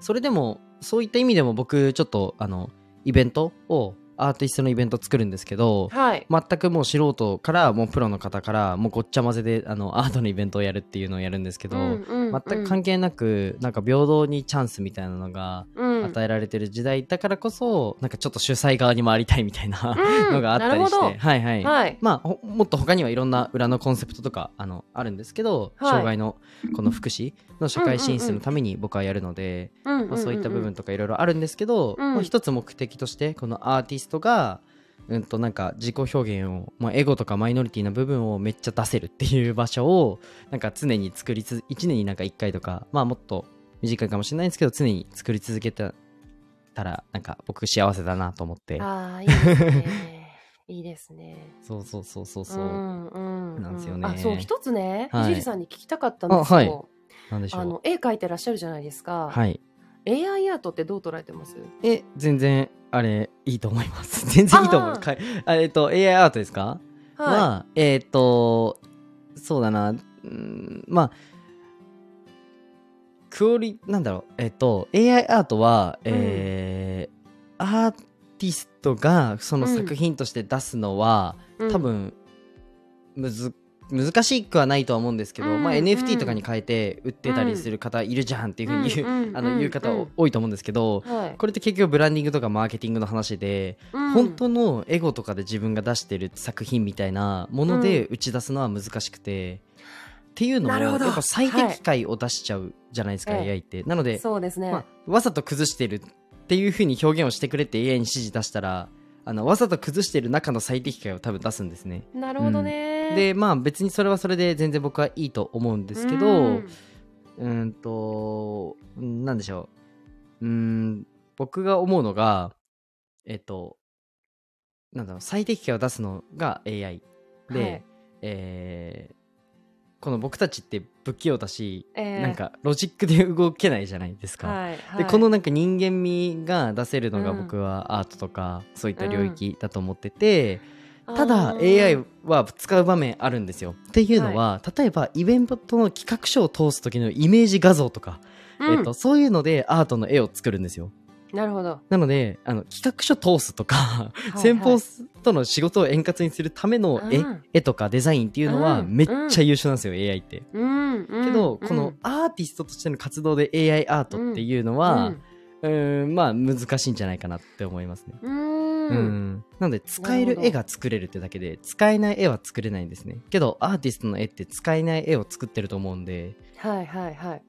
それでもそういった意味でも僕ちょっとあのイベントをアーティストのイベント作るんですけどはい。全くもう素人からもうプロの方からもうごっちゃ混ぜであの アートのイベントをやるっていうのをやるんですけど、全く関係なくなんか平等にチャンスみたいなのが係与えられてる時代だからこそ、なんかちょっと主催側に回りたいみたいなうん。のがあったりして、はいはい、はい。まあほもっと他にはいろんな裏のコンセプトとかあのあるんですけど、はい。障害のこの福祉の社会進出のために僕はやるので、まあ、そういった部分とかいろいろあるんですけど、うん。まあ、一つ目的としてこのアーティストがうんとなんか自己表現を、まあ、エゴとかマイノリティな部分をめっちゃ出せるっていう場所をなんか常に作りつ1年になんか1回とかまあもっと短いかもしれないんですけど常に作り続けたたらなんか僕幸せだなと思って。ああいいですね。いいですね。そうそうそうそうそう、んうんなんですよね。あそう一つねはい。ひじりさんに聞きたかったんですあよなんでしょう。あの絵描いてらっしゃるじゃないですか。はい。AI アートってどう捉えてます？え全然あれいいと思います。全然いいと思う。えっと AI アートですか？はは、えっ、と、そうだな、んまあクオリなんだろう。えっと AI アートは、えーアーティストがその作品として出すのは、うん。多分むず難しくはないとは思うんですけど、まあ、うん。うん NFT とかに変えて売ってたりする方いるじゃんっていうふうに言う,、うんうん。あの言う方うん多いと思うんですけど、はい。これって結局ブランディングとかマーケティングの話で、うん。本当のエゴとかで自分が出してる作品みたいなもので打ち出すのは難しくて、っていうのもやっぱ最適解を出しちゃうじゃないですか、はい。AI って。なので、そうですね、まあ、わざと崩してるっていうふうに表現をしてくれって AI に指示出したらあのわざと崩してる中の最適解を多分出すんですね。なるほどね、でまあ別にそれはそれで全然僕はいいと思うんですけど、うん。うーんと、うんなんでしょう。うーん、僕が思うのが、えっと、なんだろう、最適解を出すのが AI で、はい。えーこの僕たちって不器用だし、えー。なんかロジックで動けないじゃないですか。はいはい。でこのなんか人間味が出せるのがうん僕はアートとかそういった領域だと思ってて、あーただ AI は使う場面あるんですよ。っていうのは、例えばイベントの企画書を通す時のイメージ画像とか、うん。えっと、そういうのでアートの絵を作るんですよ。なるほど。なのであの企画書通すとか、い先方との仕事を円滑にするための絵,、うん。絵とかデザインっていうのはうん。めっちゃ優秀なんですよ、AI って。うん。うん。けど、うん。このアーティストとしての活動で AI アートっていうのは、うーんまあ難しいんじゃないかなって思いますね。うんうん。うん、なので使えなる絵が作れるってだけで使えない絵は作れないんですね。けどアーティストの絵って使えない絵を作ってると思うんで。はいはいはい。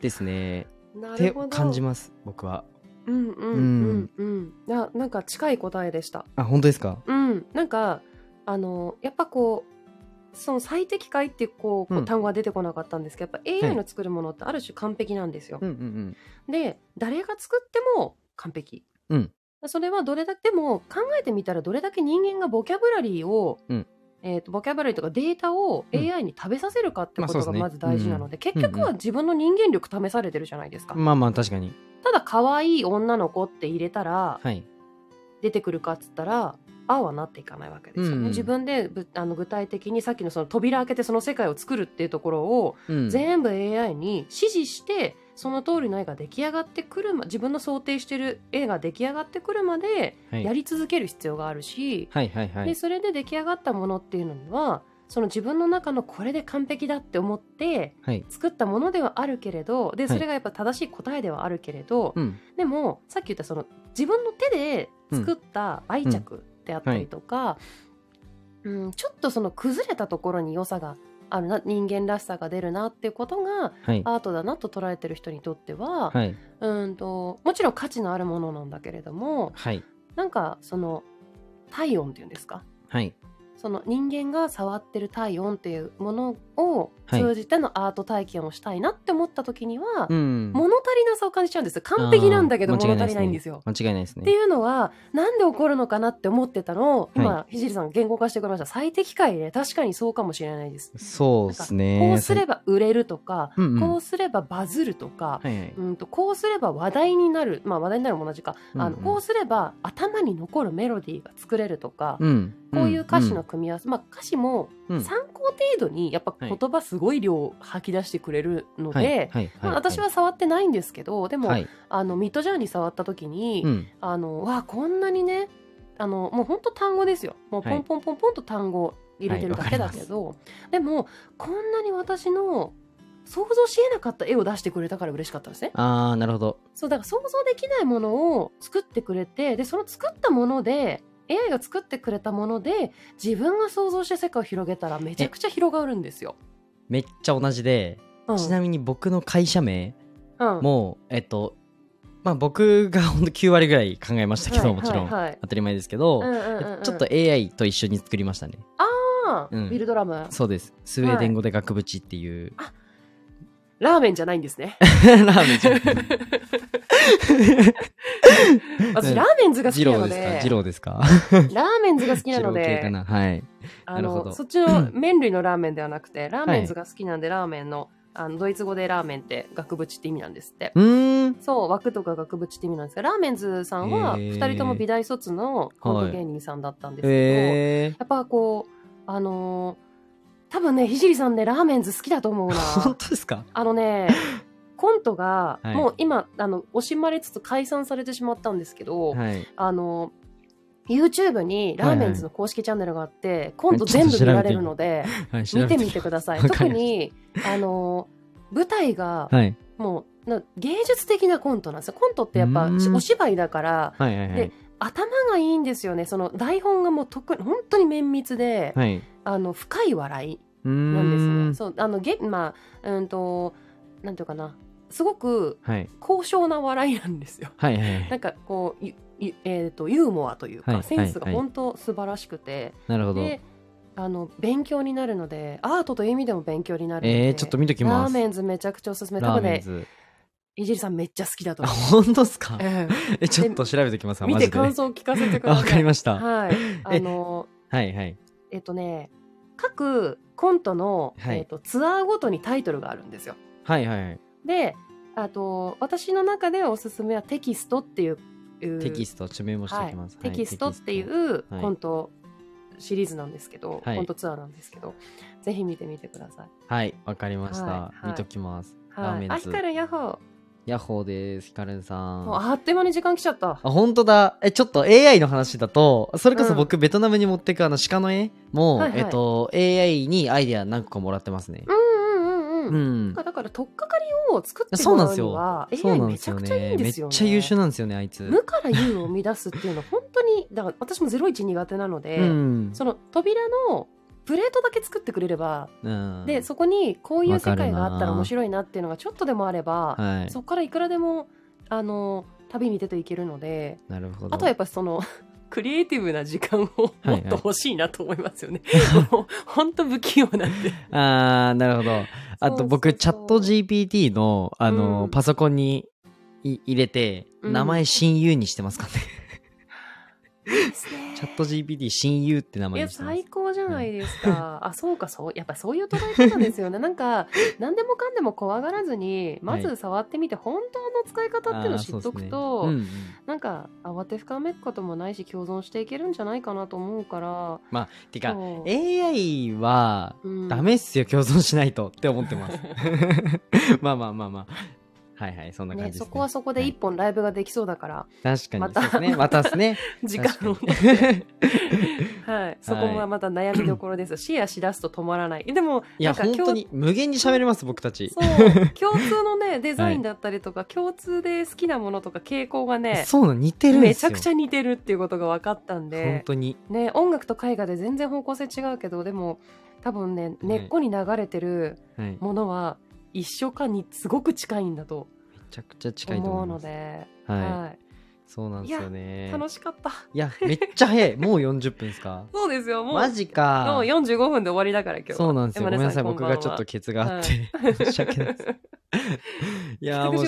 ですね。って感じます僕は。うんうんうんうん。ななんか近い答えでした。あ本当ですか？うん。なんかあのやっぱこうその最適解ってこうこううん単語が出てこなかったんですけど、やっぱはい。AI の作るものってある種完璧なんですよ。うんうん。で誰が作っても完璧。うんそれはどれだけでも考えてみたらどれだけ人間がボキャブラリーを、うん。えー、とボキャブラリーとかデータをうん。AI に食べさせるかってことがまず大事なので、うん。結局は自分の人間力試されてるじゃないですか。うんまあまあ確かに。ただ可愛い女の子って入れたらはい。出てくるかっつったらああはなっていかないわけですよね。うん自分でぶあの具体的にさっきのその扉開けてその世界を作るっていうところをうん。全部 AI に指示してその通りの絵が出来上がってくるま自分の想定してる絵が出来上がってくるまではい。やり続ける必要があるし、はいはいはい。でそれで出来上がったものっていうのにはその自分の中のこれで完璧だって思ってはい。作ったものではあるけれどではい。それがやっぱ正しい答えではあるけれど、うん。でもさっき言ったその自分の手で作った愛着であったりとか、うんちょっとその崩れたところに良さがあるな人間らしさが出るなっていうことがはい。アートだなと捉えてる人にとっては、はい。うんともちろん価値のあるものなんだけれどもはい。なんかその体温っていうんですか？はい。その人間が触ってる体温っていうものをはい。通じてのアート体験をしたいなって思った時には、うん。物足りなさを感じちゃうんですよ。完璧なんだけど物足りないんですよ。間違いないですね。っていうのはなんで起こるのかなって思ってたのを今、はひじりさん言語化してくれました。最適解で確かにそうかもしれないです。そうですね。こうすれば売れるとか、うんうん。こうすればバズるとか、はいはい。うんとこうすれば話題になるまあ話題になるも同じか、あのうん。うんこうすれば頭に残るメロディーが作れるとか、うん。こういう歌詞の組み合わせ、まあ歌詞もうん。参考程度にやっぱ言葉すごい量吐き出してくれるので、私は触ってないんですけどでも、はい。あのミッドジャーニー触った時に、うん。あのわあこんなにねあのもうほんと単語ですよ。もうポンポンポンポンと単語入れてるだけだけど、でもこんなに私の想像しえなかった絵を出してくれたから嬉しかったんですね。ああなるほど。そうだから想像できないものを作ってくれてでその作ったもので AI が作ってくれたもので自分が想像して世界を広げたらめちゃくちゃ広がるんですよ。めっちゃ同じで、うん。ちなみに僕の会社名うん。もうえっとまあ僕がほんと9割ぐらい考えましたけど、はいもちろん、はいはい。当たり前ですけど、うんうんうんうん。ちょっと AI と一緒に作りましたね。あーうん。ビルドラム。そうです。スウェーデン語で額縁っていう、ラーメンじゃないんですね。ラーメンじゃん私ラーメンズが好きなので。二郎ですか二郎ですか？ラーメンズが好きなので。な？はい。あのそっちの麺類のラーメンではなくてラーメンズが好きなんで、ラーメンのあのドイツ語でラーメンって額縁って意味なんですって。うーん。そう枠とか額縁って意味なんですがラーメンズさんはへー。2人とも美大卒のコント芸人さんだったんですけど、えやっぱこうあのー多分ねひじりさんねラーメンズ好きだと思うな。本当ですか？あのね コントが、はい。もう今あの惜しまれつつ解散されてしまったんですけど、はい。あの YouTube にラーメンズの公式チャンネルがあって、コント全部見られるので はい、見てみてください。わか特にあの舞台がはい。もうな芸術的なコントなんですよ。コントってやっぱうーん。お芝居だからはいはいはい。で。頭がいいんですよねその台本がもう特に本当に綿密で、はい。あの深い笑いななんですね。そうあのげまあうんとなんていうかなすごくはい。高尚な笑いなんですよ。はいはいはい。なんかこうえー、とユーモアというか、はいセンスがはい本当素晴らしくて、なるほど。であの勉強になるのでアートという意味でも勉強になるので、えー、ちょっと見ときラます。ーメンズめちゃくちゃおすすめ多分ね。いじりさんめっちゃ好きだとあ、思う。本当ですか？ええ、ちょっと調べてきますえ見マジで。感想を聞かせてくあ、ださい。わかりました。はい。あのはいはい。えっとね各コントの、はいえっとツアーごとにタイトルがあるんですよ。はいはいはい。であと私の中でおすすめはテキストっていうテキスト、ちょっとメモしておはいきます。テキストっていうはいコントシリーズなんですけど、はいコントツアーなんですけどぜひ見てみてください。トはい、わかりました。はいはい見ときます。ラーはい、メンズ。あヒカルンヤッホーヤッホーです。ヒカルンさん。もうあっという間に時間来ちゃった。あ、本当だ。え、ちょっと AI の話だと、それこそ僕、ベトナムに持ってくあの鹿の絵も、はいはいえっと、AI にアイデア何個かもらってますね。うんうんうんううん。ん。だから取っかかりを作ってもらうには。そう AI なんでめちゃくちゃいいね。めっんですよね。ちゃ優秀なんですよね、あいつ。無から有を生み出すっていうのは本当にだから私も01苦手なので、うん。その扉のプレートだけ作ってくれれば、うん。でそこにこういう世界があったら面白いなっていうのがちょっとでもあれば、はい。そこからいくらでもあの旅に出ていけるのでなるほど。あとはやっぱその クリエイティブな時間をもはいっと欲しいなと思いますよね。もう本当不器用なんで。あー、なるほど。あと僕、チャット GPT の、あの、うんパソコンにい入れて、うん名前親友にしてますかね。いいですねチャット GPT 親友って名いや前にしてます最。高じゃないですか。あそうかそうやっぱそういう捉え方ですよね。なんか何でもかんでも怖がらずにまず触ってみて本当の使い方っていうのを知っとくと、ねうんうんなんか慌てふかめくこともないし共存していけるんじゃないかなと思うから。まあ、てか、AI は、うんダメっすよ、共存しないとって思ってます。まあまあまあまあ。はいはい、そんな感ね、じです、ねそこはそこで一本ライブができそうだから、確かに、またね。またですね。時間をはい、そこもまた悩みどころです。シェアしだすと止まらない。でも、いや、なんか本当に無限に喋れます、僕たち。そう、共通のね、デザインだったりとか、共通で好きなものとか傾向がね、そうなの、似てるんですよ。めちゃくちゃ似てるっていうことが分かったん本で、当に。ね、音楽と絵画で全然方向性違うけど、でも、多分ね、根っこに流れてるはい。めものは、一緒かにすごく近いんだとちゃくちゃ近いと思う。ので、はいはそうなんですよねい。。楽しかった。いや、めっちゃ早い。もう40分ですか？そうですよ、もう。マジか。もう45分で終わりだから今日はそうなんですよ。ごめんなさい、僕がちょっと気ケツがあって。申し訳ないです。いやー もう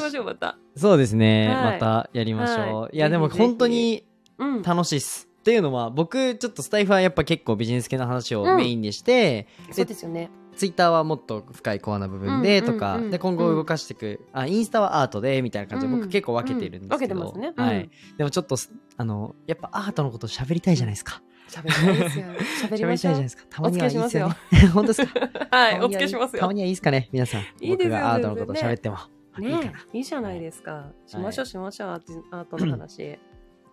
そうですね、はいまたやりましょう。はいい、や、でも本当にうん楽しいっす。っていうのは、僕、ちょっとスタイフはやっぱ結構ビジネス系の話をうんメインにして、そうですよねツイッターはもっと深いコアな部分でうんとか、で、今後動かしていく、あ、インスタはアートで、みたいな感じで、うん。僕結構分けてるんですけど、うん。分けてますね。うん。はい。でもちょっとす、あの、やっぱアートのこと喋りたいじゃないですか。喋りたいですよ喋り喋りたましょう。いじゃないですか。たまにはいいですよね。お。本当ですか？はいお付けしますよ。たまにはいいですかね、皆さん。いいですよ僕がアートのこと喋っても。いいかねいいじゃないですか。しましょうしましょうアートの話。な。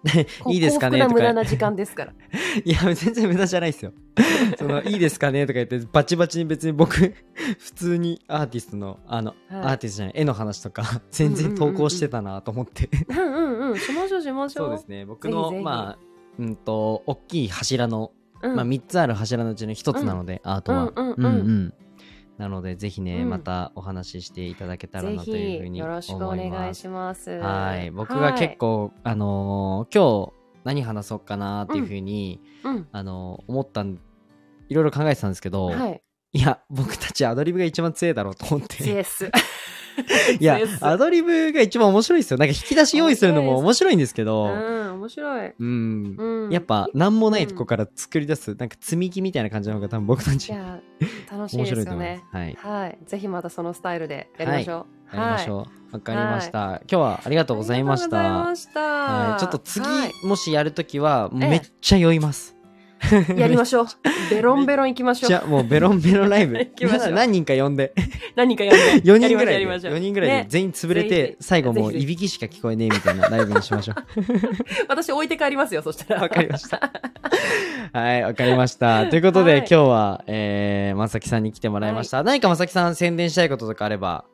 いいですかね？幸とか。無駄な時間ですから。いや、全然無駄じゃないですよ。その、いいですかね？とか言って、バチバチに別に僕、普通にアーティストの、あの、はい。アーティストじゃない、絵の話とか、全然投稿してたなと思って。うんうんうん。しましょうしましょう。そうですね、僕の、ぜひぜひ。まあ、うんと、大きい柱の、うん。まあ、3つある柱のうちの1つなので、アートは。うん。うんうんなので、ぜひね、うん。またお話ししていただけたらぜなというふうひに思います。よろしくお願いします。はい。僕が結構、あのー今日、何話そうかなっていうふうに、はいうん。あのー思ったん、いろいろ考えてたんですけど、はい。いや、僕たちアドリブが一番強いだろうと思って。CS いや強いっ、すアドリブが一番面白いですよ。なんか引き出し用意するのも面白いんですけうど、ん面白いうん。うんやっぱ、なんもないとこから作り出す、なんか積み木みたいな感じの方が多分僕たちいや楽しい面ですよ白いと思いますね。はい。はいぜひまたそのスタイルでやりましょうやりましょう。わかりました。今日はありがとうございました。ありがとうございましたはい、ちょっと次、はいもしやるときは、めっちゃ酔います。やりましょう。ベロンベロン行きましょう。じゃあもうベロンベロンライブ 行きましょう何人か呼んで何人かやんで。4人ぐらいでやりましょう。4人ぐらい全員潰れてひ最後もういびきしか聞こえねえみたいなライブにしましょう 私置いて帰りますよ、そしたら。わかりました。はい、わかりました。ということで、はい今日は、えー、まさきさんに来てもらいました。何かまさきさん宣伝したいこととかあれば。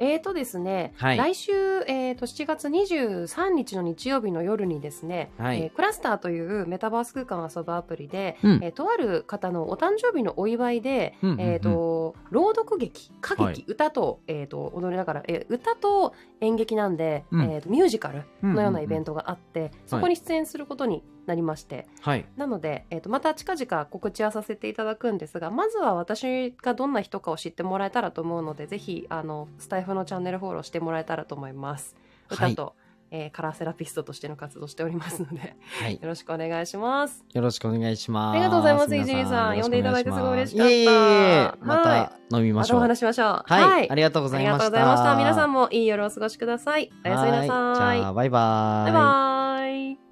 あ、えーとですね、はい。来週、えーと、7月23日の日曜日の夜にですね、はい。えークラスターというメタバース空間を遊ぶアプリで、うん。えーとある方のお誕生日のお祝いで、うんうんうん。えーと朗読劇、歌劇、はい。歌と,、えーと踊りながら、えー歌と演劇なんで、うん。えーとミュージカルのようなイベントがあって、そこに出演することになりまして、はい。なので、えー、とまた近々告知はさせていただくんですがまずは私がどんな人かを知ってもらえたらと思うのでぜひあのスタイフのチャンネルフォローしてもらえたらと思います。はい歌と、えーカラーセラピストとしての活動しておりますのではい。よろしくお願いします。よろしくお願いします。ありがとうございます皆伊集院さん呼んでいただいてすごい嬉しかったいえいえまた飲みままたおしょう。話ししましょう。はい、ありがとうごありがとうざいました。ございました。皆さんもいい夜をお過ごしください。おやすみなさい。はいじゃあ、バイバーイ。バイバーイ。